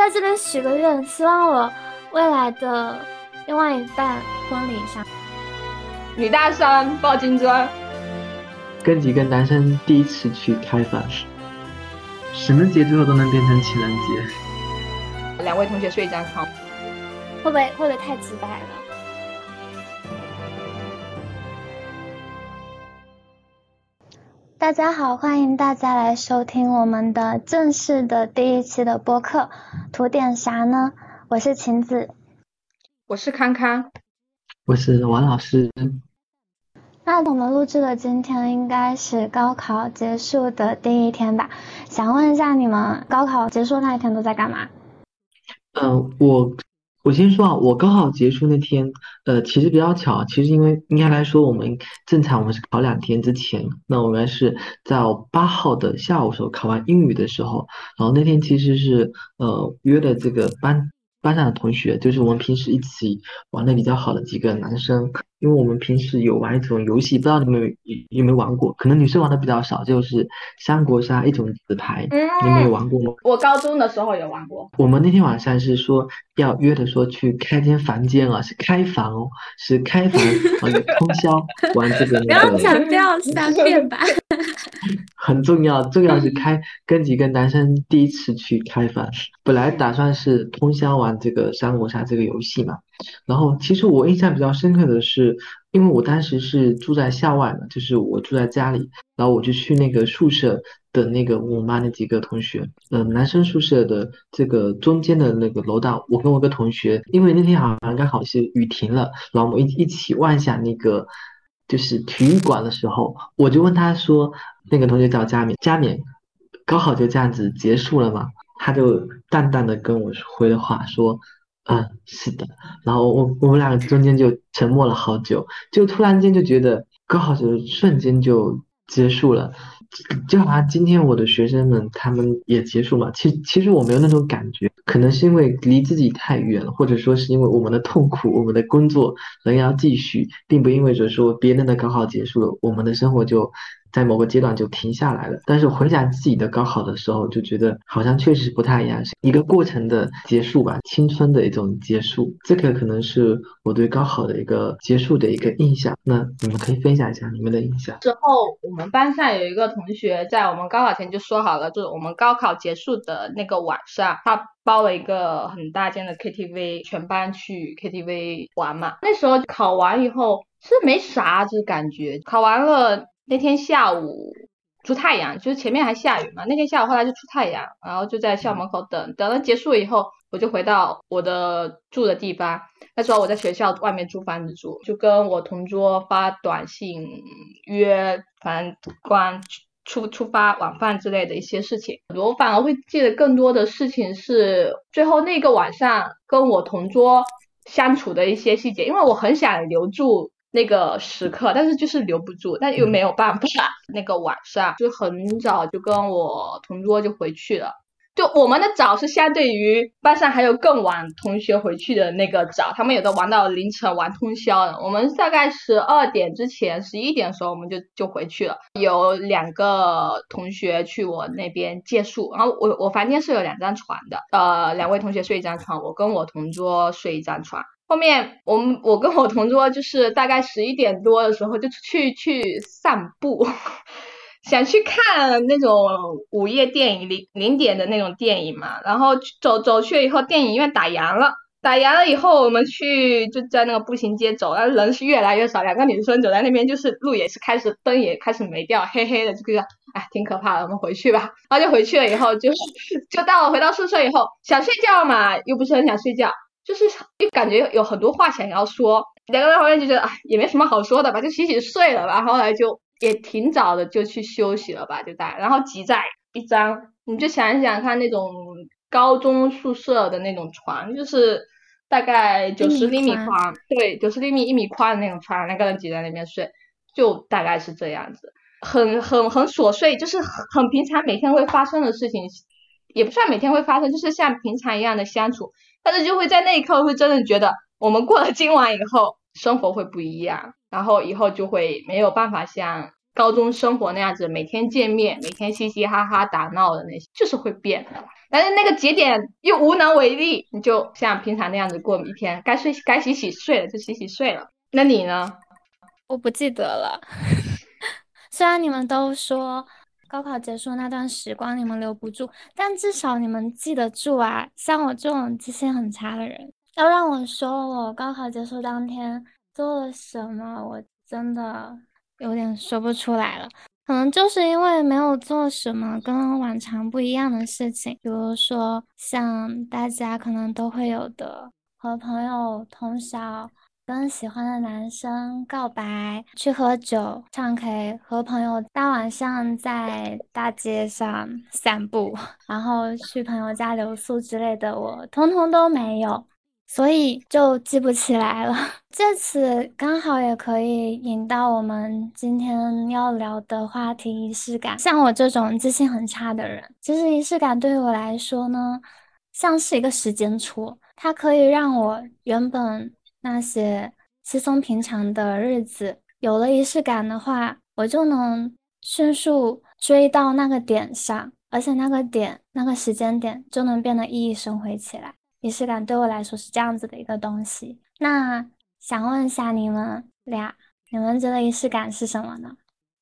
在这边许个愿，希望我未来的另外一半婚礼上，女大三抱金砖，跟几个男生第一次去开房，什么节最后都能变成情人节。两位同学睡一张床，会不会会不会太直白了？大家好，欢迎大家来收听我们的正式的第一期的播客。图点啥呢？我是晴子，我是康康，我是王老师。那我们录制的今天应该是高考结束的第一天吧？想问一下，你们高考结束那一天都在干嘛？嗯，我。我先说啊，我高考结束那天，呃，其实比较巧，其实因为应该来说，我们正常我们是考两天之前，那我们是在八号的下午时候考完英语的时候，然后那天其实是呃约的这个班。班上的同学就是我们平时一起玩的比较好的几个男生，因为我们平时有玩一种游戏，不知道你们有有没有玩过？可能女生玩的比较少，就是三国杀一种纸牌，你们有玩过吗？我高中的时候有玩过。我们那天晚上是说要约的，说去开间房间啊，是开房哦，是开房啊，通宵 玩这个。不要强调三遍吧。很重要，重要是开跟几个男生第一次去开房，本来打算是通宵玩这个三国杀这个游戏嘛。然后其实我印象比较深刻的是，因为我当时是住在校外嘛，就是我住在家里，然后我就去那个宿舍的那个我们班的几个同学，嗯，男生宿舍的这个中间的那个楼道，我跟我个同学，因为那天好像刚好是雨停了，然后我们一一起望向那个。就是体育馆的时候，我就问他说：“那个同学叫佳敏，佳敏，高考就这样子结束了吗？”他就淡淡的跟我回的话说：“嗯，是的。”然后我我们两个中间就沉默了好久，就突然间就觉得高考就瞬间就结束了。就好像今天我的学生们他们也结束嘛，其其实我没有那种感觉，可能是因为离自己太远了，或者说是因为我们的痛苦，我们的工作仍要继续，并不意味着说别人的高考结束了，我们的生活就。在某个阶段就停下来了，但是回想自己的高考的时候，就觉得好像确实不太一样，是一个过程的结束吧，青春的一种结束。这个可能是我对高考的一个结束的一个印象。那你们可以分享一下你们的印象。之后我们班上有一个同学在我们高考前就说好了，就是我们高考结束的那个晚上，他包了一个很大间的 KTV，全班去 KTV 玩嘛。那时候考完以后是没啥子感觉，考完了。那天下午出太阳，就是前面还下雨嘛。那天下午后来就出太阳，然后就在校门口等，等了结束以后，我就回到我的住的地方。那时候我在学校外面租房子住，就跟我同桌发短信约，反正关出出发晚饭之类的一些事情。我反而会记得更多的事情是最后那个晚上跟我同桌相处的一些细节，因为我很想留住。那个时刻，但是就是留不住，但又没有办法。那个晚上就很早就跟我同桌就回去了。就我们的早是相对于班上还有更晚同学回去的那个早，他们有的玩到凌晨玩通宵的。我们大概十二点之前，十一点的时候我们就就回去了。有两个同学去我那边借宿，然后我我房间是有两张床的，呃，两位同学睡一张床，我跟我同桌睡一张床。后面我们我跟我同桌就是大概十一点多的时候就去去散步，想去看那种午夜电影零零点的那种电影嘛。然后走走去了以后，电影院打烊了，打烊了以后我们去就在那个步行街走，然后人是越来越少，两个女生走在那边就是路也是开始灯也开始没掉，黑黑的，这个哎挺可怕的，我们回去吧。然后就回去了以后就就到了回到宿舍以后想睡觉嘛，又不是很想睡觉。就是就感觉有很多话想要说，两个人好像就觉得啊也没什么好说的吧，就洗洗睡了吧。后来就也挺早的就去休息了吧，就大，然后挤在一张，你就想一想看那种高中宿舍的那种床，就是大概九十厘米宽，对，九十厘米一米宽的那种床，两个人挤在那边睡，就大概是这样子，很很很琐碎，就是很平常每天会发生的事情，也不算每天会发生，就是像平常一样的相处。但是就会在那一刻会真的觉得，我们过了今晚以后，生活会不一样，然后以后就会没有办法像高中生活那样子，每天见面，每天嘻嘻哈哈打闹的那些，就是会变的。但是那个节点又无能为力，你就像平常那样子过一天，该睡该洗洗睡了就洗洗睡了。那你呢？我不记得了。虽然你们都说高考结束那段时光你们留不住，但至少你们记得住啊。像我这种记性很差的人，要让我说我高考结束当天做了什么，我真的有点说不出来了。可能就是因为没有做什么跟往常不一样的事情，比如说像大家可能都会有的和朋友通宵。跟喜欢的男生告白，去喝酒、唱 K，和朋友大晚上在大街上散步，然后去朋友家留宿之类的，我通通都没有，所以就记不起来了。这次刚好也可以引到我们今天要聊的话题——仪式感。像我这种记性很差的人，其实仪式感对我来说呢，像是一个时间戳，它可以让我原本。那些稀松平常的日子，有了仪式感的话，我就能迅速追到那个点上，而且那个点、那个时间点就能变得熠熠生辉起来。仪式感对我来说是这样子的一个东西。那想问一下你们俩，你们觉得仪式感是什么呢？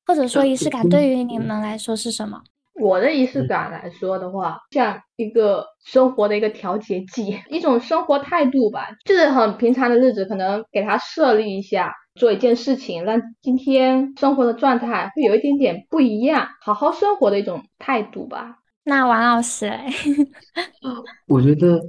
或者说仪式感对于你们来说是什么？我的仪式感来说的话，像一个生活的一个调节剂，一种生活态度吧。就是很平常的日子，可能给它设立一下，做一件事情，让今天生活的状态会有一点点不一样，好好生活的一种态度吧。那王老师，我觉得。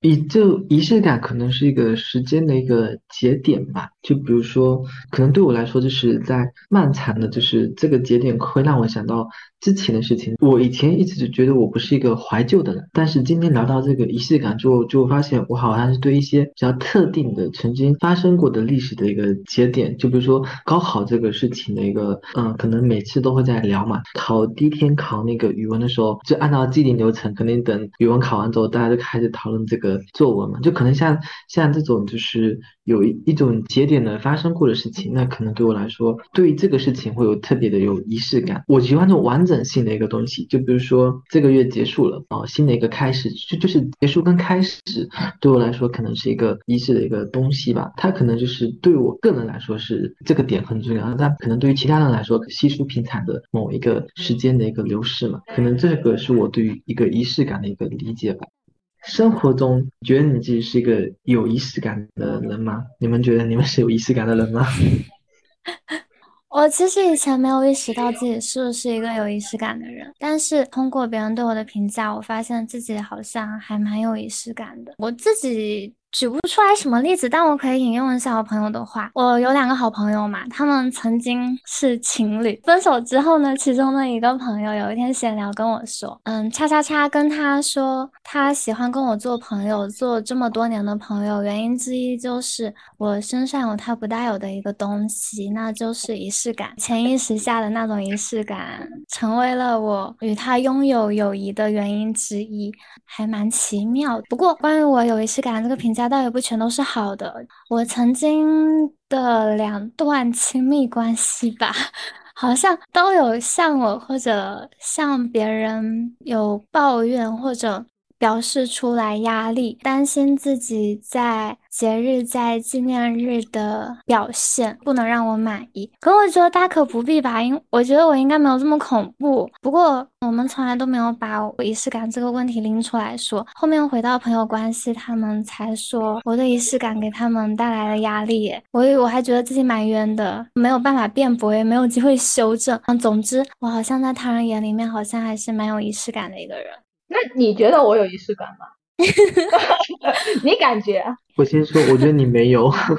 仪就仪式感可能是一个时间的一个节点吧，就比如说，可能对我来说，就是在漫长的，就是这个节点会让我想到之前的事情。我以前一直就觉得我不是一个怀旧的人，但是今天聊到这个仪式感之后，就发现我好像是对一些比较特定的曾经发生过的历史的一个节点，就比如说高考这个事情的一个，嗯，可能每次都会在聊嘛。考第一天考那个语文的时候，就按照既定流程，肯定等语文考完之后，大家就开始讨论这个。作文嘛，就可能像像这种就是有一一种节点的发生过的事情，那可能对我来说，对于这个事情会有特别的有仪式感。我喜欢这种完整性的一个东西，就比如说这个月结束了啊，新的一个开始，就就是结束跟开始，对我来说可能是一个仪式的一个东西吧。它可能就是对我个人来说是这个点很重要，但可能对于其他人来说，稀疏平常的某一个时间的一个流逝嘛，可能这个是我对于一个仪式感的一个理解吧。生活中，觉得你自己是一个有仪式感的人吗？你们觉得你们是有仪式感的人吗？我其实以前没有意识到自己是不是一个有仪式感的人，但是通过别人对我的评价，我发现自己好像还蛮有仪式感的。我自己。举不出来什么例子，但我可以引用一下我朋友的话。我有两个好朋友嘛，他们曾经是情侣，分手之后呢，其中的一个朋友有一天闲聊跟我说，嗯，叉叉叉跟他说，他喜欢跟我做朋友，做这么多年的朋友，原因之一就是我身上有他不带有的一个东西，那就是仪式感。潜意识下的那种仪式感，成为了我与他拥有友谊的原因之一，还蛮奇妙。不过关于我有仪式感这个评。家倒也不全都是好的。我曾经的两段亲密关系吧，好像都有向我或者向别人有抱怨或者。表示出来压力，担心自己在节日、在纪念日的表现不能让我满意。可我觉得大可不必吧，因我觉得我应该没有这么恐怖。不过我们从来都没有把仪式感这个问题拎出来说。后面回到朋友关系，他们才说我的仪式感给他们带来了压力。我我还觉得自己蛮冤的，没有办法辩驳，也没有机会 修正。嗯，总之我好像在他人眼里面，好像还是蛮有仪式感的一个人。那你觉得我有仪式感吗？你感觉？我先说，我觉得你没有，好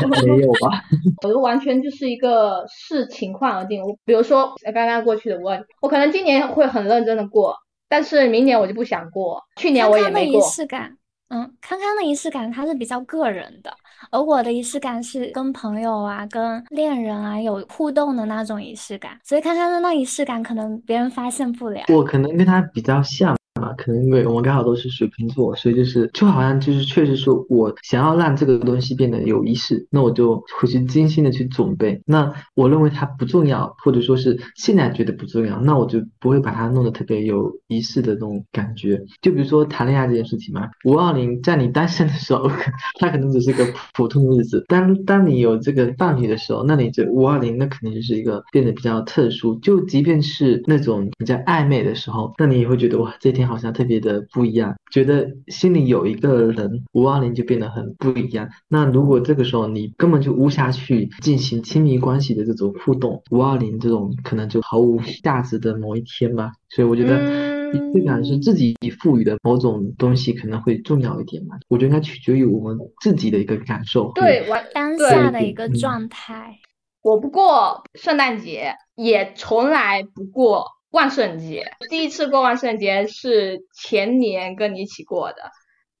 像没有吧。我就完全就是一个视情况而定。我比如说刚刚过去的我，我可能今年会很认真的过，但是明年我就不想过。去年我也没过。仪式感。嗯，康康的仪式感它是比较个人的，而我的仪式感是跟朋友啊、跟恋人啊有互动的那种仪式感，所以康康的那仪式感可能别人发现不了。我可能跟他比较像，嘛，可能因为我们刚好都是水瓶座，所以就是就好像就是确实说我想要让这个东西变得有仪式，那我就会去精心的去准备。那我认为它不重要，或者说是现在觉得不重要，那我就不会把它弄得特别有仪式的那种感觉。就比如说谈恋爱这件事情嘛，五二零在你单身的时候，它可能只是个普通日子；当当你有这个伴侣的时候，那你这五二零那肯定就是一个变得比较特殊。就即便是那种比较暧昧的时候，那你也会觉得哇，这天好像特别的不一样，觉得心里有一个人，五二零就变得很不一样。那如果这个时候你根本就无暇去进行亲密关系的这种互动，五二零这种可能就毫无价值的某一天吧。所以我觉得仪式感是自己赋予的某种东西，可能会重要一点嘛。我觉得应该取决于我们自己的一个感受，对，完当下的一个状态。我不过圣诞节，也从来不过万圣节。第一次过万圣节是前年跟你一起过的，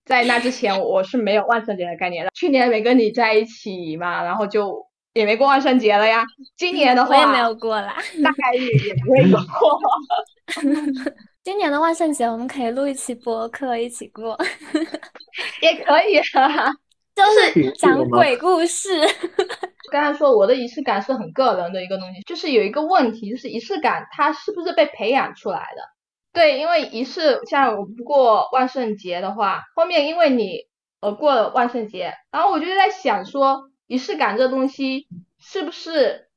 在那之前我是没有万圣节的概念的。去年没跟你在一起嘛，然后就也没过万圣节了呀。今年的话，我也没有过啦，大概率也不会有过。今年的万圣节我们可以录一期播客一起过，也可以啊，就是讲鬼故事。刚才说我的仪式感是很个人的一个东西，就是有一个问题，就是仪式感它是不是被培养出来的？对，因为仪式像我不过万圣节的话，后面因为你呃过了万圣节，然后我就在想说，仪式感这东西是不是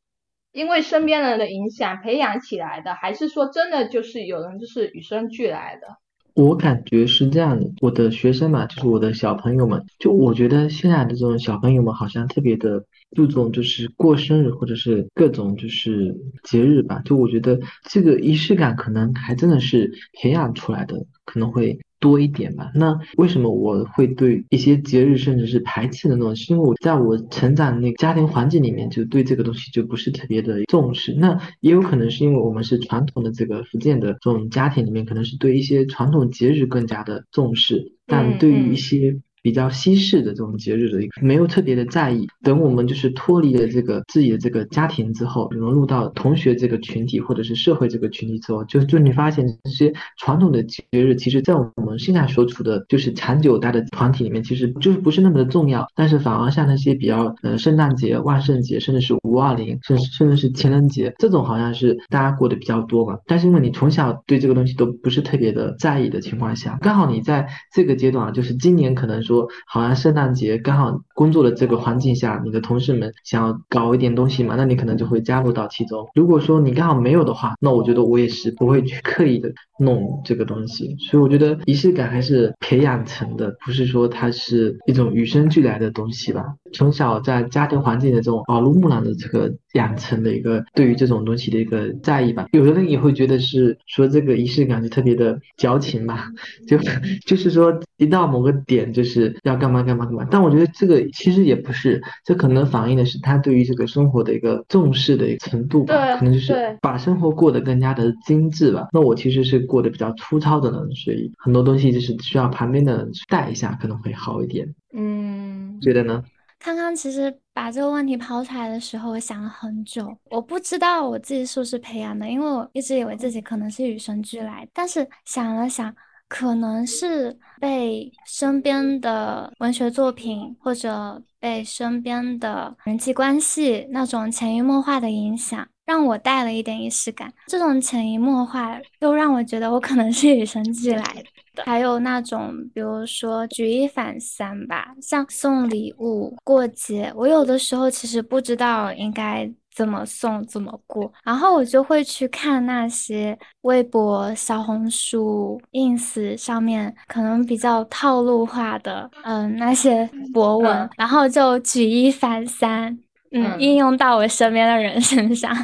因为身边人的影响培养起来的，还是说真的就是有人就是与生俱来的？我感觉是这样的，我的学生嘛，就是我的小朋友们，就我觉得现在的这种小朋友们好像特别的注重，就是过生日或者是各种就是节日吧。就我觉得这个仪式感可能还真的是培养出来的，可能会。多一点吧。那为什么我会对一些节日甚至是排斥的那种？是因为我在我成长那个家庭环境里面，就对这个东西就不是特别的重视。那也有可能是因为我们是传统的这个福建的这种家庭里面，可能是对一些传统节日更加的重视，但对于一些。比较西式的这种节日的一个没有特别的在意，等我们就是脱离了这个自己的这个家庭之后，融入到同学这个群体或者是社会这个群体之后，就就你发现这些传统的节日，其实在我们现在所处的就是长久待的团体里面，其实就是不是那么的重要。但是反而像那些比较呃圣诞节、万圣节，甚至是五二零，甚甚至是情人节这种，好像是大家过得比较多嘛。但是因为你从小对这个东西都不是特别的在意的情况下，刚好你在这个阶段，就是今年可能。说好像圣诞节刚好工作的这个环境下，你的同事们想要搞一点东西嘛，那你可能就会加入到其中。如果说你刚好没有的话，那我觉得我也是不会去刻意的弄这个东西。所以我觉得仪式感还是培养成的，不是说它是一种与生俱来的东西吧。从小在家庭环境的这种耳濡目染的这个养成的一个对于这种东西的一个在意吧。有的人也会觉得是说这个仪式感就特别的矫情吧，就 就是说一到某个点就是。要干嘛干嘛干嘛，但我觉得这个其实也不是，这可能反映的是他对于这个生活的一个重视的一个程度吧，可能就是把生活过得更加的精致吧。那我其实是过得比较粗糙的人，所以很多东西就是需要旁边的人带一下，可能会好一点。嗯，觉得呢？康康其实把这个问题抛出来的时候，我想了很久，我不知道我自己是不是培养的，因为我一直以为自己可能是与生俱来，但是想了想。可能是被身边的文学作品，或者被身边的人际关系那种潜移默化的影响，让我带了一点仪式感。这种潜移默化又让我觉得我可能是与生俱来的。还有那种，比如说举一反三吧，像送礼物、过节，我有的时候其实不知道应该。怎么送怎么过，然后我就会去看那些微博、小红书、ins 上面可能比较套路化的，嗯，那些博文，然后就举一反三，嗯，应用到我身边的人身上。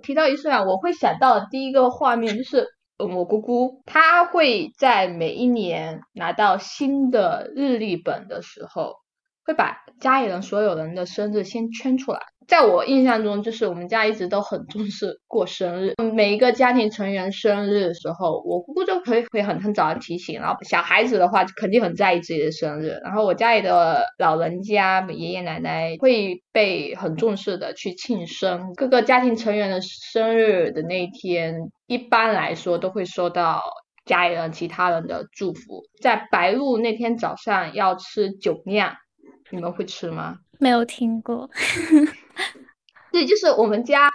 提到仪式感，我会想到的第一个画面就是，我姑姑她会在每一年拿到新的日历本的时候，会把家里人所有人的生日先圈出来。在我印象中，就是我们家一直都很重视过生日。每一个家庭成员生日的时候，我姑姑就可以会很很早的提醒。然后小孩子的话，肯定很在意自己的生日。然后我家里的老人家、爷爷奶奶会被很重视的去庆生。各个家庭成员的生日的那一天，一般来说都会收到家里人、其他人的祝福。在白露那天早上要吃酒酿，你们会吃吗？没有听过。对，就是我们家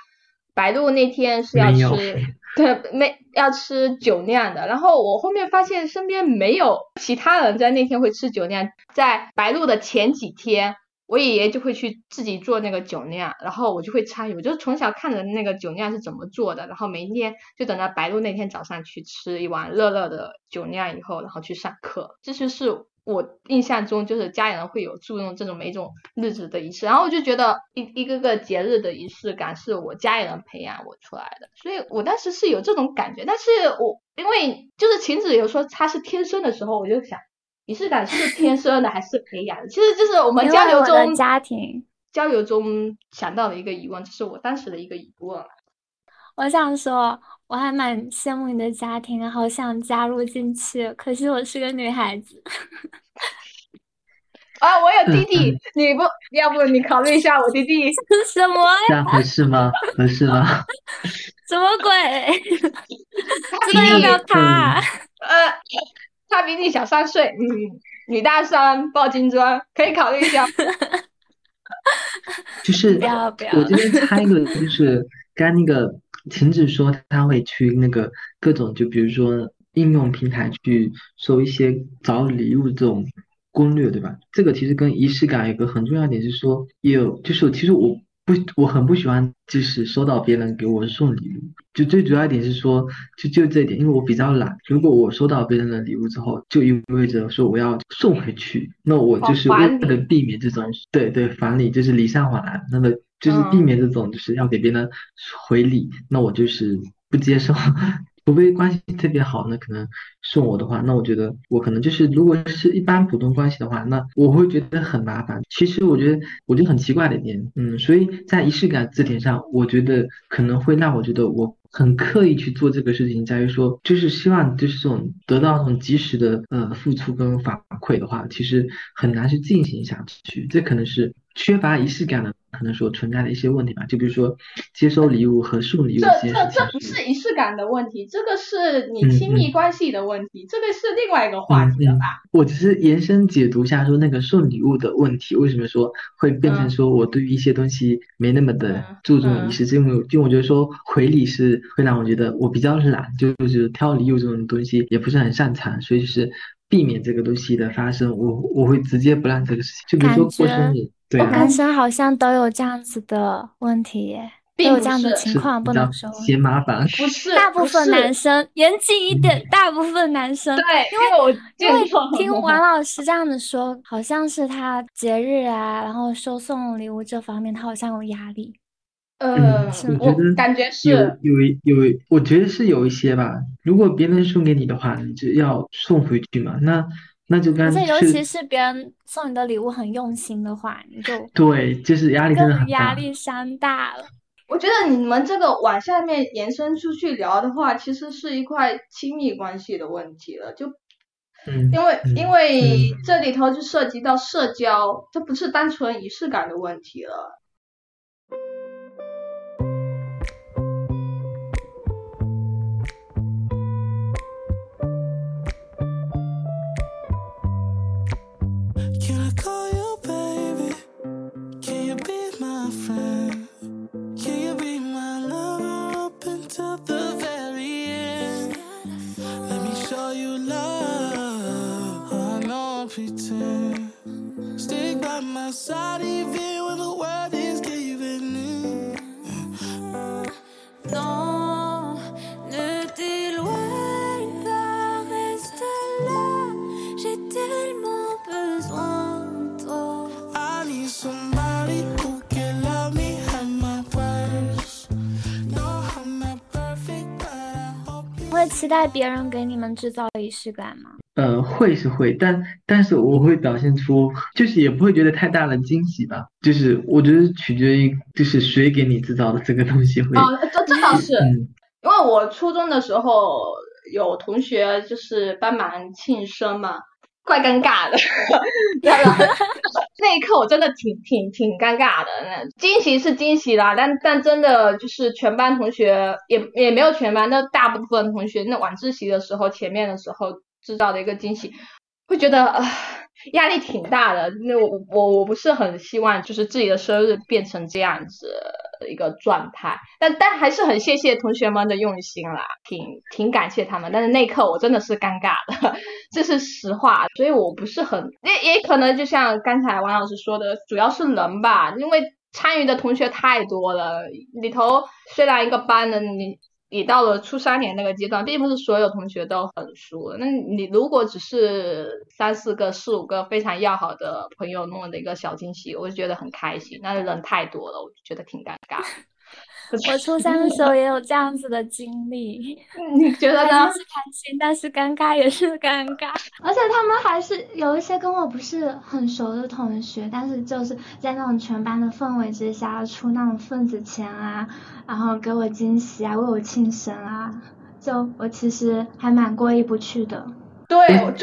白露那天是要吃，对，没要吃酒酿的。然后我后面发现身边没有其他人在那天会吃酒酿，在白露的前几天。我爷爷就会去自己做那个酒酿，然后我就会参与。我就从小看着那个酒酿是怎么做的，然后每一天就等到白露那天早上去吃一碗热热的酒酿以后，然后去上课。这就是我印象中就是家人会有注重这种每一种日子的仪式，然后我就觉得一一个个节日的仪式感是我家里人培养我出来的，所以我当时是有这种感觉。但是我因为就是晴子有说他是天生的时候，我就想。仪式感是天生的还是培养的？其实就是我们交流中家庭交流中想到的一个疑问，这是我当时的一个疑问。我想说，我还蛮羡慕你的家庭，好想加入进去，可惜我是个女孩子。啊，我有弟弟，你不要不你考虑一下我弟弟 什么？这样合适吗？合适吗？什么鬼？这个要不要他？呃。他比你小三岁，嗯，女大三抱金砖，可以考虑一下。就是不要不要，我这边猜一个，就是刚那个晴子说他会去那个各种，就比如说应用平台去搜一些找礼物这种攻略，对吧？这个其实跟仪式感有个很重要点是说，也有就是其实我。不，我很不喜欢，就是收到别人给我送礼物，就最主要一点是说，就就这一点，因为我比较懒。如果我收到别人的礼物之后，就意味着说我要送回去，那我就是为了避免这种，对对，返礼就是礼尚往来，那么就是避免这种就是要给别人回礼，那我就是不接受。除非关系特别好，那可能送我的话，那我觉得我可能就是如果是一般普通关系的话，那我会觉得很麻烦。其实我觉得，我觉得很奇怪的一点，嗯，所以在仪式感字典上，我觉得可能会让我觉得我很刻意去做这个事情，在于说，就是希望就是这种得到那种及时的呃付出跟反馈的话，其实很难去进行下去，这可能是缺乏仪式感的。可能所存在的一些问题吧，就比如说接收礼物和送礼物。这这这不是仪式感的问题，这个是你亲密关系的问题，这个是另外一个话题了吧？我只是延伸解读一下，说那个送礼物的问题，为什么说会变成说我对于一些东西没那么的注重仪式？是因为就我觉得说回礼是会让我觉得我比较懒，就是挑礼物这种东西也不是很擅长，所以就是避免这个东西的发生，我我会直接不让这个事情。就比如说过生日。对男生好像都有这样子的问题耶，都有这样的情况，不能说嫌麻烦。不是，大部分男生严谨一点，大部分男生对，因为我因为听王老师这样子说，好像是他节日啊，然后收送礼物这方面，他好像有压力。呃，我觉得感觉是有有有，我觉得是有一些吧。如果别人送给你的话，你就要送回去嘛。那。那就干脆，尤其是别人送你的礼物很用心的话，你就对，就是压力真的很大，压力山大了。我觉得你们这个往下面延伸出去聊的话，其实是一块亲密关系的问题了，就，嗯，因为因为这里头就涉及到社交，这不是单纯仪式感的问题了。待别人给你们制造仪式感吗？呃，会是会，但但是我会表现出，就是也不会觉得太大的惊喜吧。就是我觉得取决于，就是谁给你制造的这个东西会。哦，这这倒是，因为我初中的时候有同学就是帮忙庆生嘛，怪尴尬的 那一刻我真的挺挺挺尴尬的。那惊喜是惊喜啦，但但真的就是全班同学也也没有全班，那大部分同学那晚自习的时候前面的时候制造的一个惊喜，会觉得啊压力挺大的。那我我我不是很希望就是自己的生日变成这样子。一个状态，但但还是很谢谢同学们的用心啦，挺挺感谢他们。但是那一刻我真的是尴尬的，这是实话。所以我不是很也也可能就像刚才王老师说的，主要是人吧，因为参与的同学太多了。里头虽然一个班的你你到了初三年那个阶段，并不是所有同学都很熟。那你如果只是三四个、四五个非常要好的朋友弄的一个小惊喜，我就觉得很开心。但是人太多了，我就觉得挺尴尬。我初三的时候也有这样子的经历，你觉得呢？是开心，但是尴尬也是尴尬。而且他们还是有一些跟我不是很熟的同学，但是就是在那种全班的氛围之下出那种份子钱啊，然后给我惊喜啊，为我庆生啊，就我其实还蛮过意不去的。对，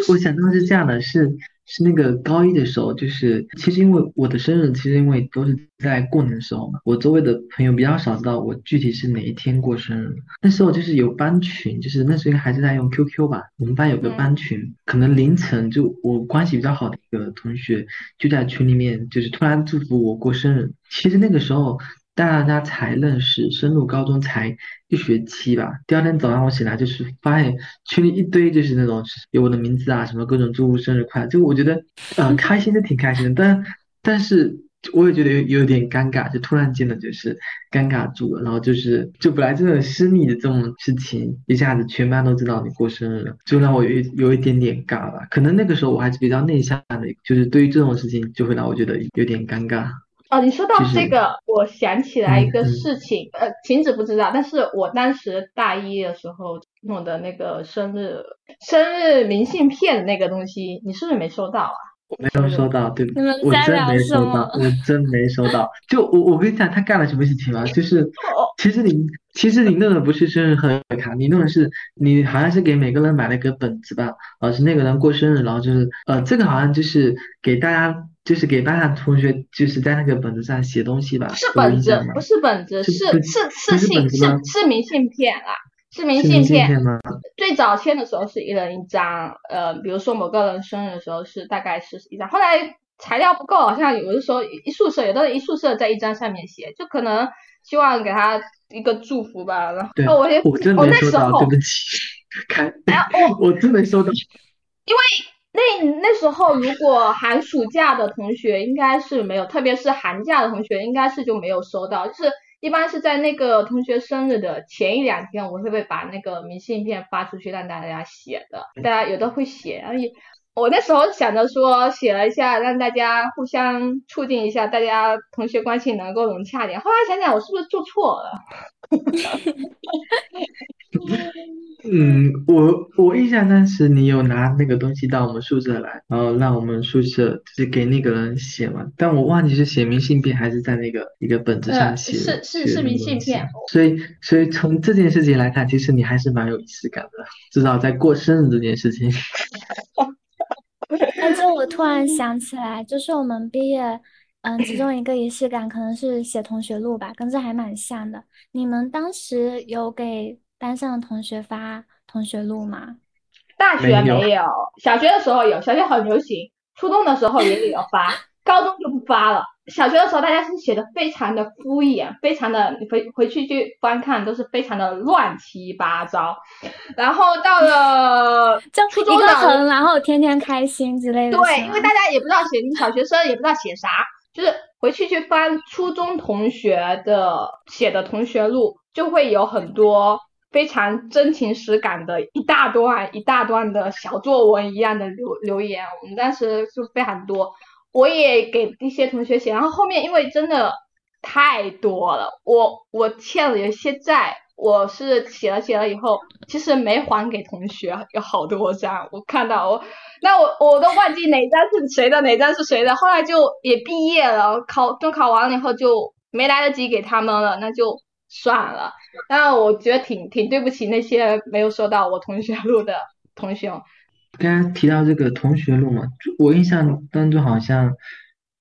我想到是这样的，是。是那个高一的时候，就是其实因为我的生日，其实因为都是在过年的时候嘛，我周围的朋友比较少知道我具体是哪一天过生日。那时候就是有班群，就是那时候还是在用 QQ 吧，我们班有个班群，可能凌晨就我关系比较好的一个同学就在群里面，就是突然祝福我过生日。其实那个时候。大家才认识，升入高中才一学期吧。第二天早上我醒来，就是发现群里一堆就是那种有我的名字啊，什么各种祝福生日快乐。就我觉得，嗯，开心是挺开心的，但但是我也觉得有有点尴尬，就突然间的就是尴尬住了。然后就是就本来这种私密的这种事情，一下子全班都知道你过生日了，就让我有一有一点点尬吧。可能那个时候我还是比较内向的，就是对于这种事情就会让我觉得有点尴尬。哦，你说到这个，我想起来一个事情，呃，晴子不知道，但是我当时大一的时候弄的那个生日生日明信片那个东西，你是不是没收到啊？我没有收到，对，我真没收到，我真没收到。就我我跟你讲，他干了什么事情吗？就是其实你其实你弄的不是生日贺卡，你弄的是你好像是给每个人买了个本子吧，啊，是那个人过生日，然后就是呃，这个好像就是给大家。就是给班上同学，就是在那个本子上写东西吧。不是本子，不是本子，是是是信是是明信片啊，是明信片吗？最早签的时候是一人一张，呃，比如说某个人生日的时候是大概是一张，后来材料不够，好像有的时候一宿舍有的人一宿舍在一张上面写，就可能希望给他一个祝福吧。然后我也我真没收到，对不起，看，我真没收到，因为。那那时候，如果寒暑假的同学应该是没有，特别是寒假的同学应该是就没有收到。就是一般是在那个同学生日的前一两天，我会会把那个明信片发出去让大家写的？大家有的会写，而且我那时候想着说写了一下，让大家互相促进一下，大家同学关系能够融洽点。后来想想，我是不是做错了？嗯，我我印象当时你有拿那个东西到我们宿舍来，然后让我们宿舍就是给那个人写嘛，但我忘记是写明信片还是在那个一个本子上写。是是是明信片。所以所以从这件事情来看，其实你还是蛮有仪式感的，至少在过生日这件事情。但是我突然想起来，就是我们毕业，嗯，其中一个仪式感可能是写同学录吧，跟这还蛮像的。你们当时有给？班上的同学发同学录吗？大学没有，小学的时候有，小学很流行，初中的时候也有发，高中就不发了。小学的时候大家是写的非常的敷衍，非常的回回去去翻看都是非常的乱七八糟。然后到了 初中的，然后天天开心之类的。对，因为大家也不知道写，小学生也不知道写啥，就是回去去翻初中同学的写的同学录，就会有很多。非常真情实感的一大段一大段的小作文一样的留留言，我们当时就非常多，我也给一些同学写，然后后面因为真的太多了，我我欠了有些债，我是写了写了以后，其实没还给同学，有好多张，我看到我，那我我都忘记哪张是谁的，哪张是谁的，后来就也毕业了，考中考完了以后就没来得及给他们了，那就。算了，但我觉得挺挺对不起那些没有收到我同学录的同学。刚刚提到这个同学录嘛，就我印象当中好像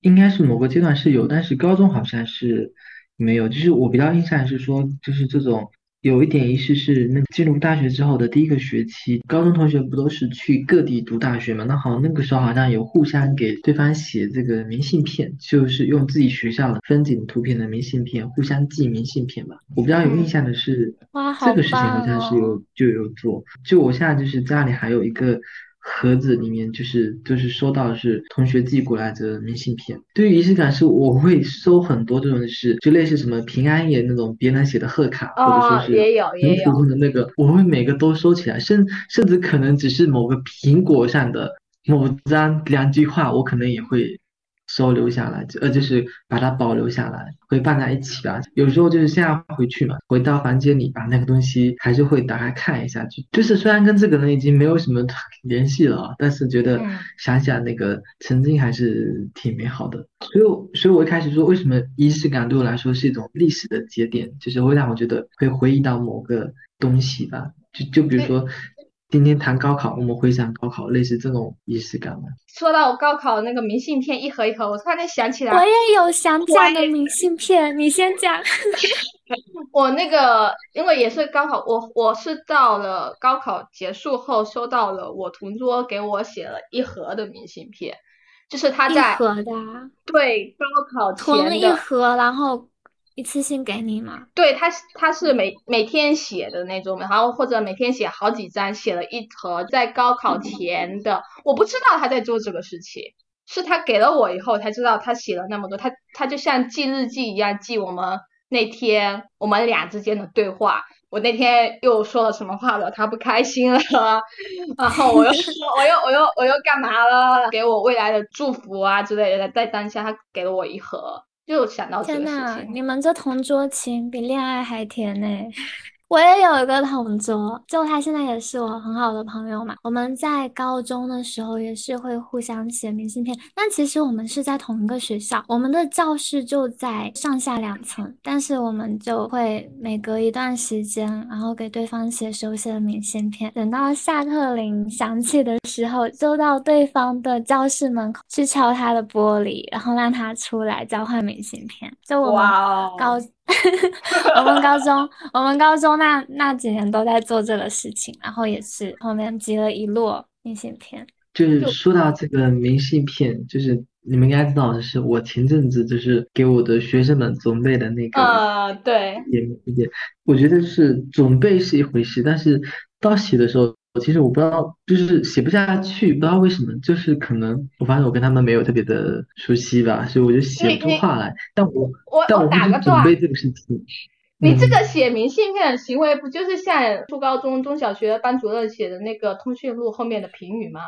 应该是某个阶段是有，但是高中好像是没有。就是我比较印象是说，就是这种有一点仪式是那进入大学之后的第一个学期，高中同学不都是去各地读大学嘛？那好，那个时候好像有互相给对方写这个明信片，就是用自己学校的风景图片的明信片互相寄明信片吧。我比较有印象的是哇，这个事情好像是有哦！就有做，就我现在就是家里还有一个盒子，里面就是就是收到的是同学寄过来的明信片。对于仪式感是，我会收很多这种是，就类似什么平安夜那种别人写的贺卡，或者说哦，是也有很也有，普通的那个，我会每个都收起来，甚甚至可能只是某个苹果上的某张两句话，我可能也会。收留下来，呃，就是把它保留下来，会放在一起吧。有时候就是现在回去嘛，回到房间里把那个东西还是会打开看一下，就就是虽然跟这个人已经没有什么 联系了啊，但是觉得嗯想想那个曾经还是挺美好的。所以我，所以我一开始说，为什么仪式感对我来说是一种历史的节点，就是会让我觉得会回忆到某个东西吧。就就比如说今天谈高考，我们回想高考，类似这种仪式感吗。说到我高考那个明信片一盒一盒，我突然间想起来，我也有想讲的明信片，你先讲。我那个因为也是高考，我我是到了高考结束后收到了我同桌给我写了一盒的明信片，就是他一在盒的啊，对高考囤了一，盒，然后一次性给你吗？对他是他是每每天写的那种，然后或者每天写好几张，写了一盒在高考前的，我不知道他在做这个事情。是他给了我以后才知道他写了那么多，他他就像记日记一样记我们那天我们俩之间的对话。我那天又说了什么话了，他不开心了，然后我又说我又我又我又干嘛了，给我未来的祝福啊之类的，在当下他给了我一盒，就想到这个事天呐，你们这同桌情比恋爱还甜呢！我也有一个同桌，就他现在也是我很好的朋友嘛。我们在高中的时候也是会互相写明信片，但其实我们是在同一个学校，我们的教室就在上下两层，但是我们就会每隔一段时间，然后给对方写手写的明信片。等到下课铃响起的时候，就到对方的教室门口去敲他的玻璃，然后让他出来交换明信片。就我们高，我们高中，我们高中那那几年都在做这个事情，然后也是后面集了一摞明信片。就是说到这个明信片，就是你们应该知道的是，我前阵子就是给我的学生们准备的那个呃，对，写明信片。我觉得是准备是一回事，但是到写的时候，其实我不知道，就是写不下去，不知道为什么，就是可能我发现我跟他们没有特别的熟悉吧，所以我就写不出话来。但我我我但我打个断，准备这个事情。嗯你这个写明信片的行为，不就是像初高中、中小学班主任写的那个通讯录后面的评语吗？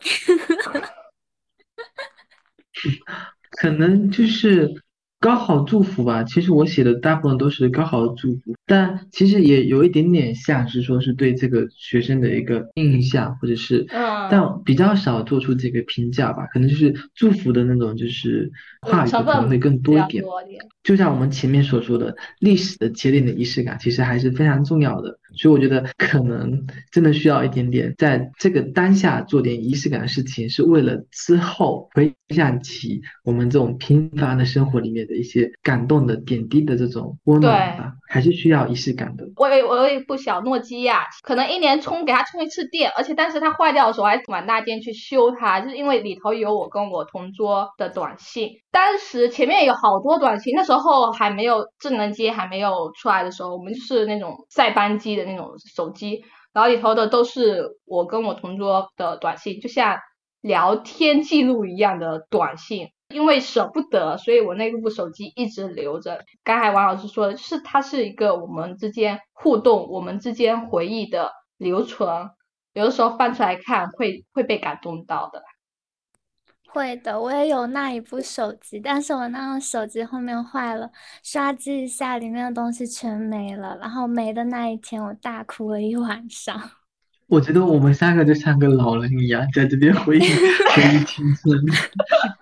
可能就是高考祝福吧。其实我写的大部分都是高考的祝福，但其实也有一点点像是说是对这个学生的一个印象，或者是，嗯但比较少做出这个评价吧。可能就是祝福的那种，就是话语可能会更多一点。多一点。就像我们前面所说的，历史的节点的仪式感其实还是非常重要的，所以我觉得可能真的需要一点点，在这个当下做点仪式感的事情，是为了之后回想起我们这种平凡的生活里面的一些感动的点滴的这种温暖吧，还是需要仪式感的。我有我有一部小诺基亚，可能一年充给它充一次电，而且当时它坏掉的时候，我还满大街去修它，就是因为里头有我跟我同桌的短信。当时前面有好多短信，那时候还没有智能机还没有出来的时候，我们就是那种塞班机的那种手机，然后里头的都是我跟我同桌的短信，就像聊天记录一样的短信。因为舍不得，所以我那部手机一直留着。刚才王老师说的，就是它是一个我们之间互动、我们之间回忆的留存，有的时候翻出来看会会被感动到的。会的，我也有那一部手机，但是我那个手机后面坏了，刷机一下，里面的东西全没了，然后没的那一天，我大哭了一晚上。我觉得我们三个就像个老人一样，在这边回忆 回忆青春。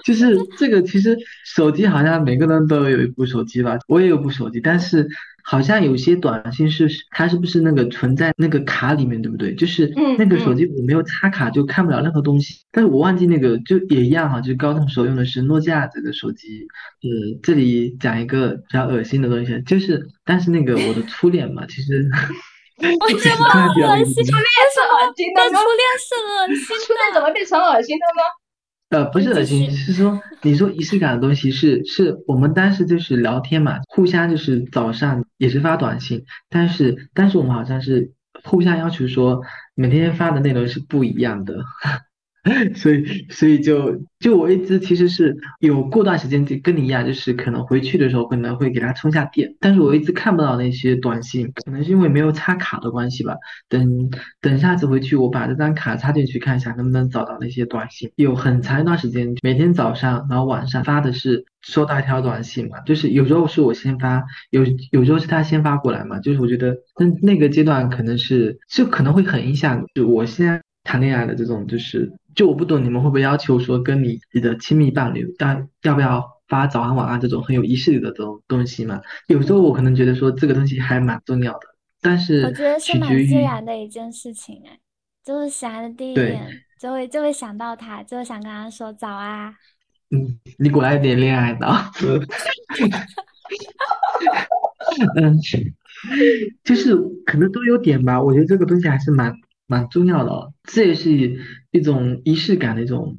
就是这个，其实手机好像每个人都有一部手机吧，我也有部手机，但是好像有些短信是它是不是那个存在那个卡里面，对不对？就是嗯那个手机我没有插卡就看不了任何东西，但是我忘记那个就也一样哈，就是高中时候用的是诺基亚这个手机。嗯，这里讲一个比较恶心的东西，就是但是那个我的初恋嘛，其实。为什么突然比较恶心？初恋是恶心的吗初恋是恶心初恋怎么变成恶心的呢？呃，不是恶心，是说你说仪式感的东西是是我们当时就是聊天嘛，互相就是早上也是发短信，但是但是我们好像是互相要求说每天发的内容是不一样的，所以所以就就我一直其实是有过段时间就跟你一样，就是可能回去的时候可能会给它充下电，但是我一直看不到那些短信，可能是因为没有插卡的关系吧。等等下次回去，我把这张卡插进去看一下，能不能找到那些短信。有很长一段时间，每天早上然后晚上发的是收到一条短信嘛，就是有时候是我先发，有有时候是他先发过来嘛，就是我觉得那那个阶段可能是就可能会很影响就我现在谈恋爱的这种就是。就我不懂你们会不会要求说跟你你的亲密伴侣但要不要发早安晚安这种很有仪式的这种东西嘛？有时候我可能觉得说这个东西还蛮重要的，但是我觉得是蛮自然的一件事情哎，就是醒来的第一对眼就会就会想到他，就会想跟他说早啊。嗯，你果然有点恋爱脑。嗯，就是可能都有点吧，我觉得这个东西还是蛮蛮重要的哦，这也是一种仪式感的一种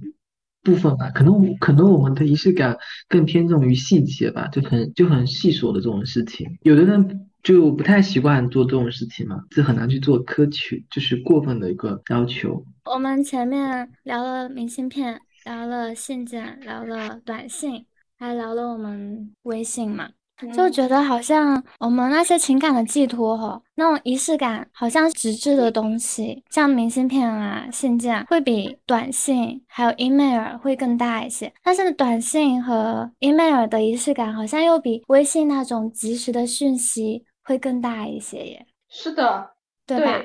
部分吧。可能可能我们的仪式感更偏重于细节吧，就很就很细琐的这种事情。有的人就不太习惯做这种事情嘛，这很难去做苛求，就是过分的一个要求。我们前面聊了明信片，聊了信件，聊了短信，还聊了我们微信嘛，就觉得好像我们那些情感的寄托哈，那种仪式感好像纸质的东西，像明信片啊、信件，会比短信还有 email 会更大一些。但是短信和 email 的仪式感好像又比微信那种及时的讯息会更大一些耶，是的，对吧？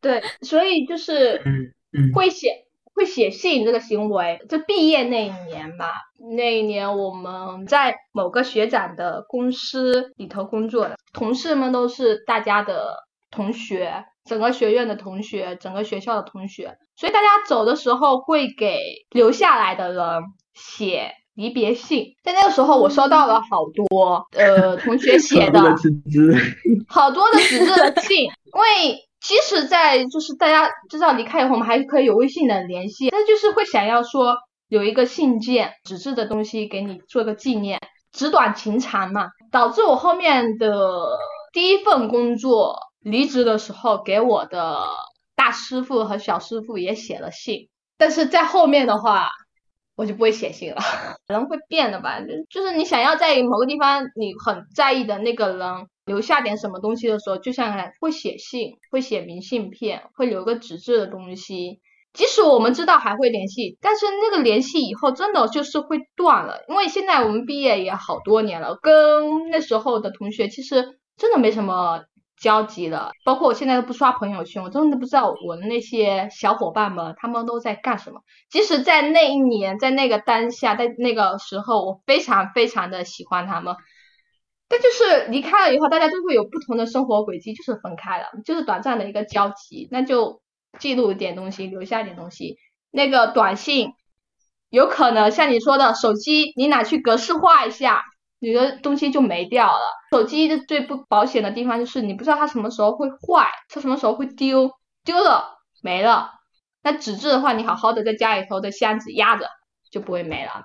对，所以就是嗯嗯会写会写信这个行为，就毕业那一年吧，那一年我们在某个学长的公司里头工作的，同事们都是大家的同学，整个学院的同学，整个学校的同学，所以大家走的时候会给留下来的人写。离别信，在那个时候，我收到了好多呃同学写的好多的纸质，好多的纸质的信，因为即使在就是大家知道离开以后，我们还可以有微信的联系，但就是会想要说有一个信件纸质的东西给你做个纪念，纸短情长嘛，导致我后面的第一份工作离职的时候，给我的大师傅和小师傅也写了信，但是在后面的话。我就不会写信了，人会变的吧？就是你想要在某个地方你很在意的那个人留下点什么东西的时候，就像会写信，会写明信片，会留个纸质的东西。即使我们知道还会联系，但是那个联系以后真的就是会断了，因为现在我们毕业也好多年了，跟那时候的同学其实真的没什么。交集了，包括我现在都不刷朋友圈，我真的不知道我的那些小伙伴们他们都在干什么。即使在那一年，在那个当下，在那个时候，我非常非常的喜欢他们，但就是离开了以后，大家都会有不同的生活轨迹，就是分开了，就是短暂的一个交集，那就记录一点东西，留下一点东西。那个短信有可能像你说的，手机你拿去格式化一下。你的东西就没掉了。手机的最不保险的地方就是你不知道它什么时候会坏，它什么时候会丢，丢了没了。那纸质的话，你好好的在家里头的箱子压着，就不会没了。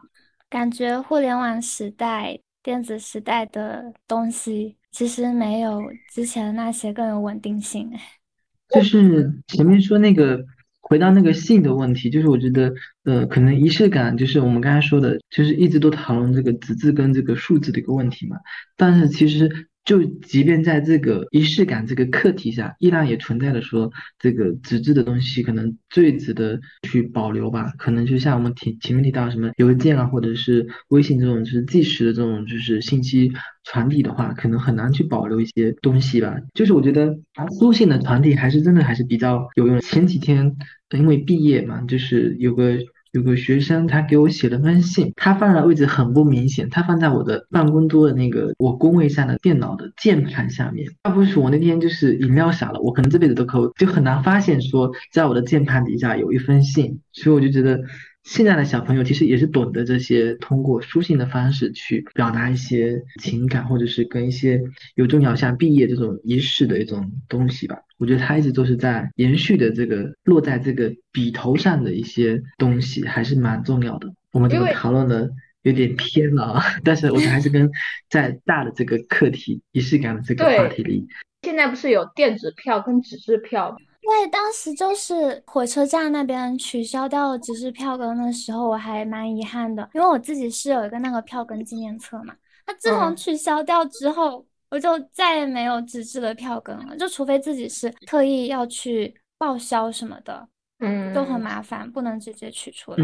感觉互联网时代、电子时代的东西，其实没有之前那些更有稳定性。就是前面说那个。回到那个性的问题，就是我觉得，呃，可能仪式感就是我们刚才说的，就是一直都讨论这个纸质跟这个数字的一个问题嘛。但是其实就即便在这个仪式感这个课题下，依然也存在着说这个纸质的东西可能最值得去保留吧。可能就像我们提前面提到什么邮件啊，或者是微信这种就是即时的这种就是信息传递的话，可能很难去保留一些东西吧。就是我觉得书信的传递还是真的还是比较有用。前几天因为毕业嘛，就是有个。有个学生，他给我写了封信，他放的位置很不明显，他放在我的办公桌的那个我工位上的电脑的键盘下面。要不是我那天就是饮料洒了，我可能这辈子都可就很难发现说，在我的键盘底下有一封信。所以我就觉得。现在的小朋友其实也是懂得这些，通过书信的方式去表达一些情感，或者是跟一些有重要像毕业这种仪式的一种东西吧。我觉得他一直都是在延续的这个落在这个笔头上的一些东西，还是蛮重要的。我们这个讨论的有点偏了，但是我觉得还是跟在大的这个课题仪式感的这个话题里。现在不是有电子票跟纸质票吗？对，当时就是火车站那边取消掉纸质票根的时候，我还蛮遗憾的，因为我自己是有一个那个票根纪念册嘛。那自从取消掉之后，我就再也没有纸质的票根了，就除非自己是特意要去报销什么的，嗯，都很麻烦，不能直接取出来。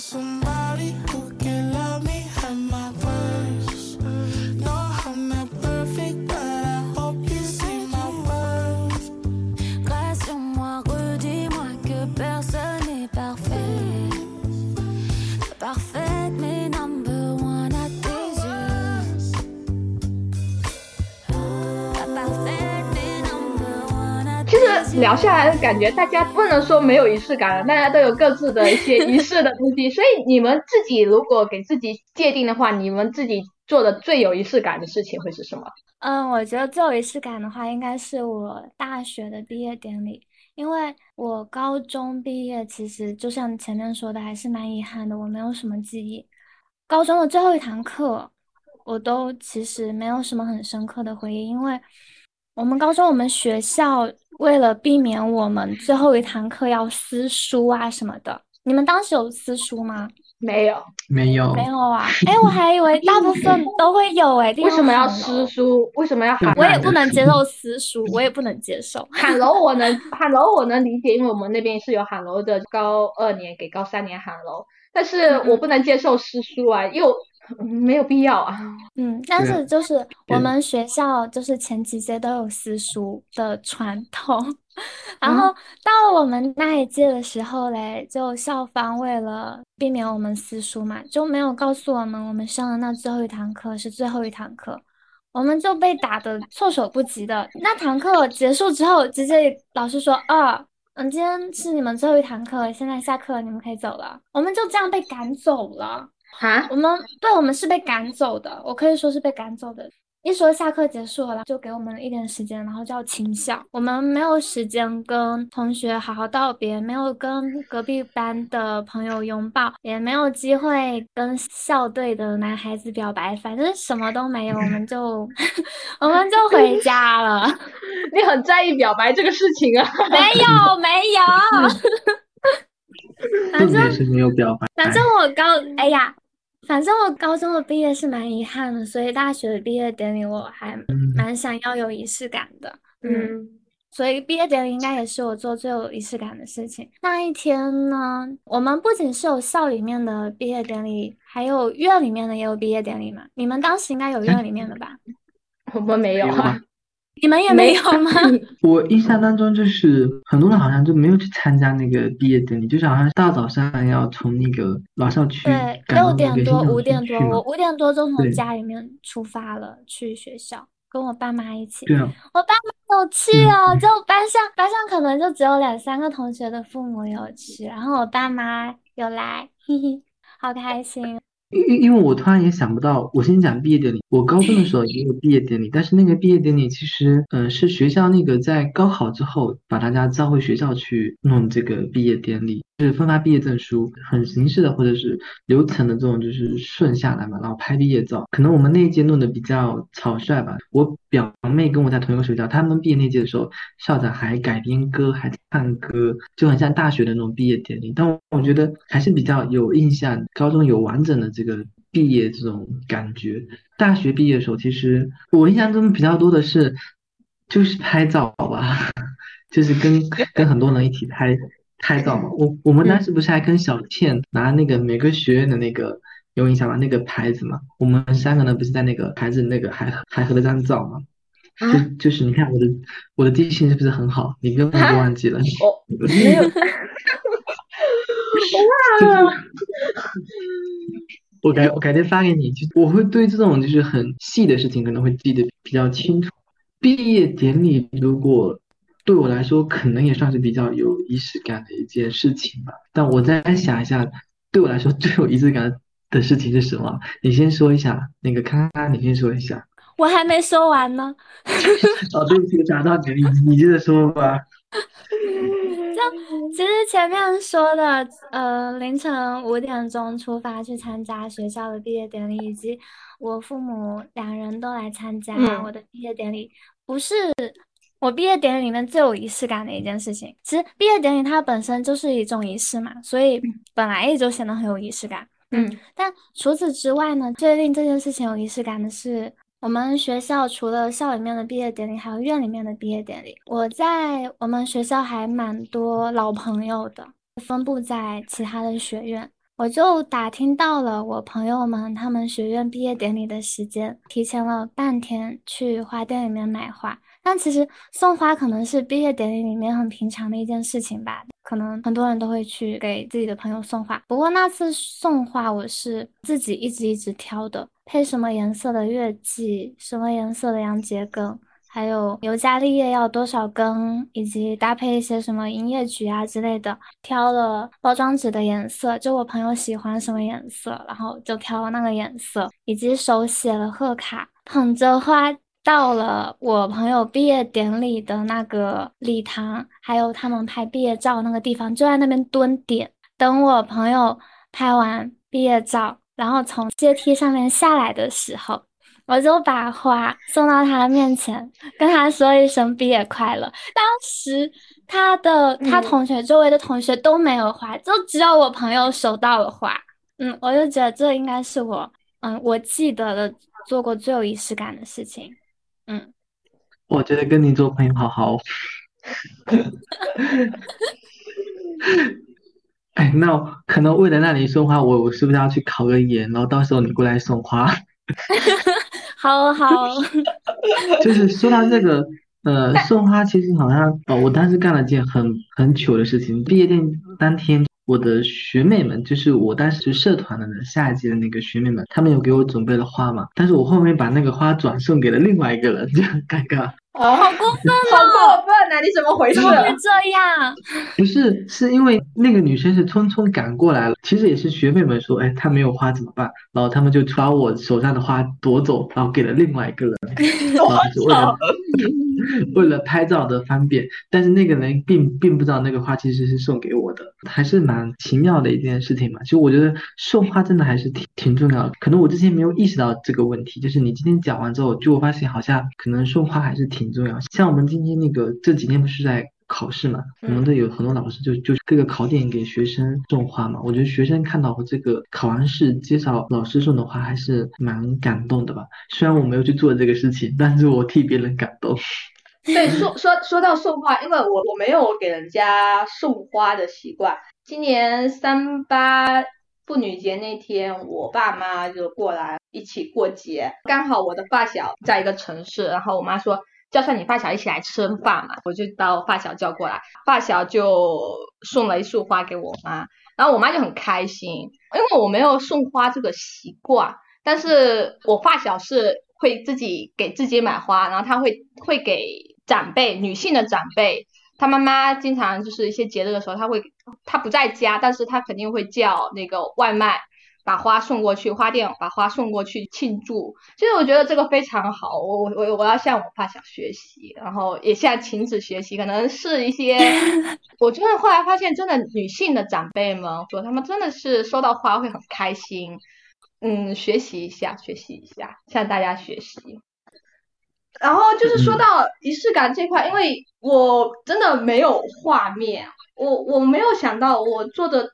somebody 聊下来，感觉大家不能说没有仪式感了，大家都有各自的一些仪式的东西。所以你们自己如果给自己界定的话，你们自己做的最有仪式感的事情会是什么？嗯，我觉得最有仪式感的话，应该是我大学的毕业典礼，因为我高中毕业，其实就像前面说的，还是蛮遗憾的，我没有什么记忆。高中的最后一堂课，我都其实没有什么很深刻的回忆，因为我们高中我们学校为了避免我们最后一堂课要撕书啊什么的，你们当时有撕书吗？没有，没有，没有啊！哎，我还以为大部分都会有哎，为什么要撕书？为什么要喊？我也不能接受撕书，我也不能接受喊楼。我能喊楼，我能理解，因为我们那边是有喊楼的，高二年给高三年喊楼，但是我不能接受撕书啊，又。没有必要啊。嗯，但是就是我们学校就是前几届都有私塾的传统，然后到了我们那一届的时候嘞，就校方为了避免我们私塾嘛，就没有告诉我们我们上的那最后一堂课是最后一堂课，我们就被打的措手不及的。那堂课结束之后，直接老师说啊，嗯，今天是你们最后一堂课，现在下课，你们可以走了。我们就这样被赶走了。啊，我们对我们是被赶走的，我可以说是被赶走的。一说下课结束了，就给我们一点时间，然后就要清校。我们没有时间跟同学好好道别，没有跟隔壁班的朋友拥抱，也没有机会跟校队的男孩子表白，反正什么都没有，我们就 我们就回家了。你很在意表白这个事情啊？没有，没有。反正是没有表白。反正我高，哎呀。反正我高中的毕业是蛮遗憾的，所以大学的毕业典礼我还蛮想要有仪式感的。嗯，所以毕业典礼应该也是我做最有仪式感的事情。那一天呢，我们不仅是有校里面的毕业典礼，还有院里面的也有毕业典礼嘛。你们当时应该有院里面的吧？我们没有啊。你们也没有吗？我印象当中就是很多人好像就没有去参加那个毕业典礼，就是好像大早上要从那个老校区对六点多五点多，我五点多就从家里面出发了去学校，跟我爸妈一起。对啊，我爸妈有去哦，就班上班上可能就只有两三个同学的父母有去，然后我爸妈有来，嘿嘿，好开心。因因因为我突然也想不到，我先讲毕业典礼。我高中的时候也有毕业典礼，但是那个毕业典礼其实，嗯，是学校那个在高考之后把大家召回学校去弄这个毕业典礼。就是分发毕业证书，很形式的或者是流程的这种就是顺下来嘛，然后拍毕业照。可能我们那一届弄得比较草率吧。我表妹跟我在同一个学校，他们毕业那届的时候，校长还改编歌，还唱歌，就很像大学的那种毕业典礼。但我我觉得还是比较有印象，高中有完整的这个毕业这种感觉。大学毕业的时候，其实我印象中比较多的是就是拍照吧，就是跟跟很多人一起拍拍照嘛。我我们当时不是还跟小倩拿那个每个学院的那个有印象吗？那个牌子嘛，我们三个呢不是在那个牌子那个还还合了张照嘛。啊就就是你看我的我的记性是不是很好？你根本就忘记了。我没有，我 改我改天发给你，就我会对这种就是很细的事情可能会记得比较清楚。毕业典礼如果对我来说，可能也算是比较有仪式感的一件事情吧。但我再想一下，对我来说最有仪式感的事情是什么？你先说一下，那个康康，你先说一下。我还没说完呢。哦，对不起，我打断你，你你接着说吧。就其实前面说的，呃，凌晨五点钟出发去参加学校的毕业典礼，以及我父母两人都来参加嗯我的毕业典礼，不是我毕业典礼里面最有仪式感的一件事情。其实毕业典礼它本身就是一种仪式嘛，所以本来也就显得很有仪式感。嗯但除此之外呢，最令这件事情有仪式感的是，我们学校除了校里面的毕业典礼，还有院里面的毕业典礼。我在我们学校还蛮多老朋友的，分布在其他的学院。我就打听到了我朋友们他们学院毕业典礼的时间，提前了半天去花店里面买花。但其实送花可能是毕业典礼里面很平常的一件事情吧，可能很多人都会去给自己的朋友送花。不过那次送花我是自己一直一直挑的，配什么颜色的月季，什么颜色的洋桔梗，还有尤加利叶要多少根，以及搭配一些什么银叶菊啊之类的，挑了包装纸的颜色，就我朋友喜欢什么颜色，然后就挑了那个颜色，以及手写了贺卡，捧着花。到了我朋友毕业典礼的那个礼堂，还有他们拍毕业照那个地方，就在那边蹲点，等我朋友拍完毕业照，然后从阶梯上面下来的时候，我就把花送到他面前，跟他说一声毕业快乐。当时他的他嗯同学周围的同学都没有花，就只有我朋友收到了花。嗯，我就觉得这应该是我嗯我记得的做过最有仪式感的事情。嗯，我觉得跟你做朋友好好哦。哎，那我可能为了让你送花，我我是不是要去考个研，然后到时候你过来送花？好 好，就是说到这个，呃，送花其实好像，哦，我当时干了件很很糗的事情。毕业典礼当天，我的学妹们，就是我当时社团的人下一届的那个学妹们，他们有给我准备了花嘛，但是我后面把那个花转送给了另外一个人，就很尴尬。哦，好过分哦好过分啊！你怎么回事怎？么会这样？不是，是因为那个女生是匆匆赶过来了，其实也是学妹们说，哎，她没有花怎么办？然后他们就把我手上的花夺走，然后给了另外一个人，然后就是为了 为了拍照的方便，但是那个人并并不知道那个花其实是送给我的，还是蛮奇妙的一件事情嘛。其实我觉得送花真的还是挺挺重要的，可能我之前没有意识到这个问题，就是你今天讲完之后，就我发现好像可能送花还是挺重要。像我们今天那个这几天不是在考试嘛，我们的有很多老师就就各个考点给学生送花嘛，我觉得学生看到我这个考完试介绍老师送的花还是蛮感动的吧。虽然我没有去做这个事情，但是我替别人感动。对，说说说到送花，因为我我没有给人家送花的习惯。今年三八妇女节那天，我爸妈就过来一起过节，刚好我的发小在一个城市，然后我妈说叫上你发小一起来吃饭嘛，我就把我发小叫过来，发小就送了一束花给我妈，然后我妈就很开心，因为我没有送花这个习惯，但是我发小是会自己给自己买花，然后他会会给长辈，女性的长辈，他妈妈经常就是一些节日的时候，他会他不在家，但是他肯定会叫那个外卖，把花送过去，花店把花送过去庆祝。其实我觉得这个非常好，我我我我要向我发小学习，然后也向晴子学习，可能是一些，我真的后来发现，真的女性的长辈们说，他们真的是收到花会很开心。嗯，学习一下，学习一下，向大家学习。然后就是说到仪式感这块，因为我真的没有画面，我我没有想到我做的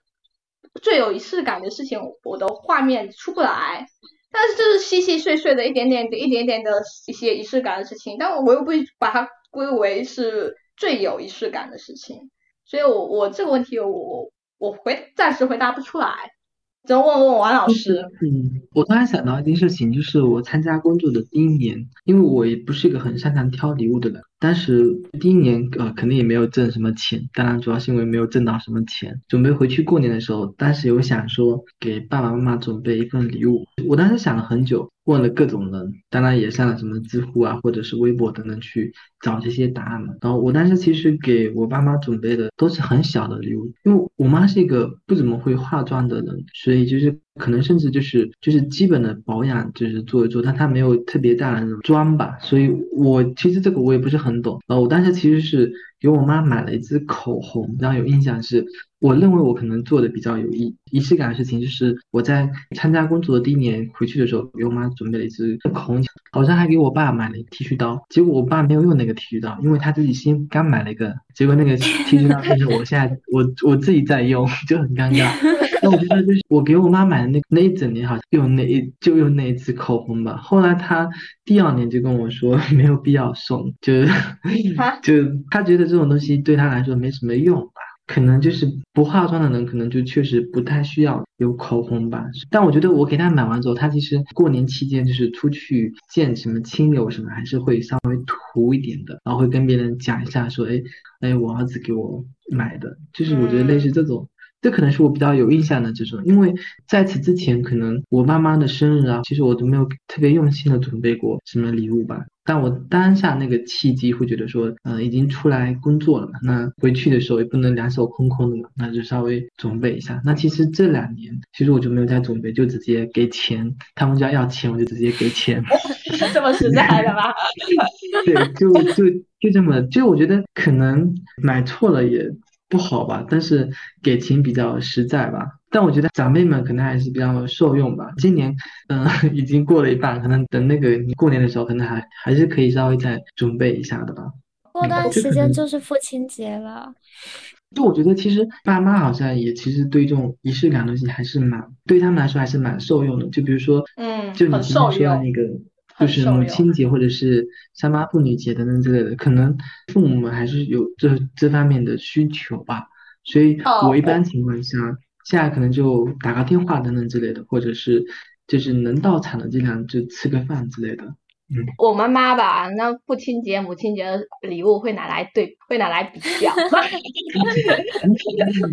最有仪式感的事情，我的画面出不来。但是就是细细碎碎的一点点的、一点点的一些仪式感的事情，但我又不会把它归为是最有仪式感的事情，所以我我这个问题我我回暂时回答不出来。只能问问王老师。嗯，我突然想到一件事情，就是我参加工作的第一年，因为我也不是一个很擅长挑礼物的人，当时第一年呃肯定也没有挣什么钱，当然主要是因为没有挣到什么钱。准备回去过年的时候，当时有想说给爸爸妈妈准备一份礼物，我当时想了很久，问了各种人，当然也上了什么知乎啊或者是微博等等去找这些答案嘛。然后我当时其实给我爸妈准备的都是很小的礼物，因为我妈是一个不怎么会化妆的人，所以就是。可能甚至就是就是基本的保养就是做一做，但她没有特别大的那种妆吧，所以我其实这个我也不是很懂。然后我当时其实是给我妈买了一支口红，然后有印象是，我认为我可能做的比较有仪仪式感的事情，就是我在参加工作的第一年回去的时候，给我妈准备了一支口红，好像还给我爸买了剃须刀。结果我爸没有用那个剃须刀，因为他自己先刚买了一个，结果那个剃须刀就是我现在 我我自己在用，就很尴尬。那我觉得就是我给我妈买的那那一整年好像用那一就用那一支口红吧。后来她第二年就跟我说 没有必要送，就是就她觉得这种东西对她来说没什么用吧。可能就是不化妆的人，可能就确实不太需要有口红吧。但我觉得我给她买完之后，她其实过年期间就是出去见什么亲友什么，还是会稍微涂一点的，然后会跟别人讲一下说，哎哎，我儿子给我买的，就是我觉得类似这种。这可能是我比较有印象的这种，因为在此之前，可能我妈妈的生日啊，其实我都没有特别用心的准备过什么礼物吧。但我当下那个契机会觉得说，嗯，已经出来工作了嘛，那回去的时候也不能两手空空的嘛，那就稍微准备一下。那其实这两年，其实我就没有再准备，就直接给钱，他们家要钱我就直接给钱，这么实在的吗？对，就就就这么，就我觉得可能买错了也。不好吧，但是给钱比较实在吧。但我觉得长辈们可能还是比较受用吧。今年，嗯，已经过了一半，可能等那个过年的时候，可能还还是可以稍微再准备一下的吧。过段时间就是父亲节了。就我觉得，其实爸妈好像也其实对这种仪式感的东西还是蛮，对他们来说还是蛮受用的。就比如说，嗯，就你今天说的那个。就是母亲节或者是三八妇女节等等之类的，可能父母们还是有这这方面的需求吧，所以我一般情况下现在可能就打个电话等等之类的，或者是就是能到场的尽量就吃个饭之类的。嗯，我妈妈吧，那父亲节、母亲节的礼物会拿来对，会拿来比较。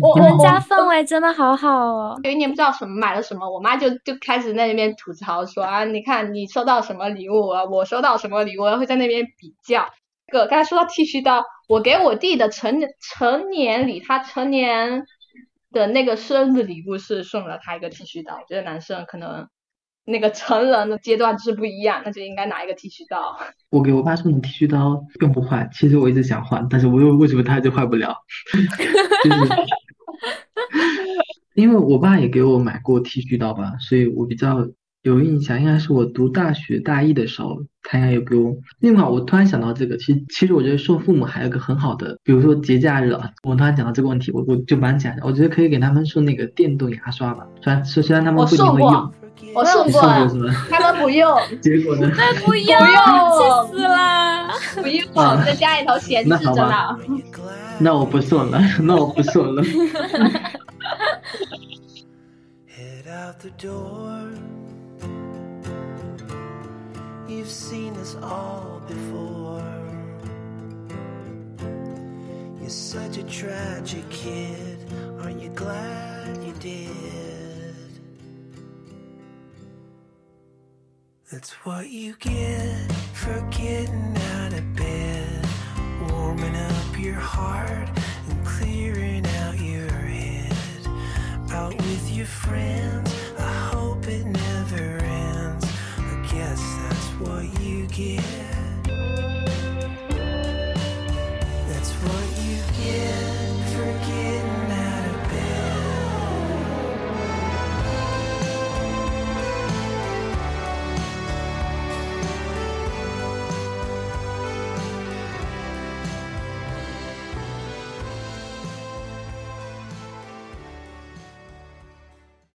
我们家氛围真的好好哦。有一年不知道什么买了什么，我妈就就开始在那边吐槽说啊，你看你收到什么礼物啊，我收到什么礼物，会在那边比较。个刚才说到剃须刀，我给我弟的成成年礼，他成年的那个生日礼物是送了他一个剃须刀。我觉得男生可能。那个成人的阶段是不一样，那就应该拿一个剃须刀。我给我爸送的剃须刀用不坏，其实我一直想换，但是我又为什么他就换不了？就是 因为我爸也给我买过剃须刀吧，所以我比较有印象，应该是我读大学大一的时候，他应该有给我。另外，我突然想到这个，其实其实我觉得送父母还有个很好的，比如说节假日啊，我突然想到这个问题，我我就蛮想的，我觉得可以给他们送那个电动牙刷吧，虽然虽虽然他们不一定会用。我送过，他们不用，结果呢？那不用，气死了！不用，在家里头闲置着呢。那我不送了，那我不送了。That's what you get for getting out of bed, warming up your heart and clearing out your head. Out with your friends, I hope it never ends. I guess that's what you get.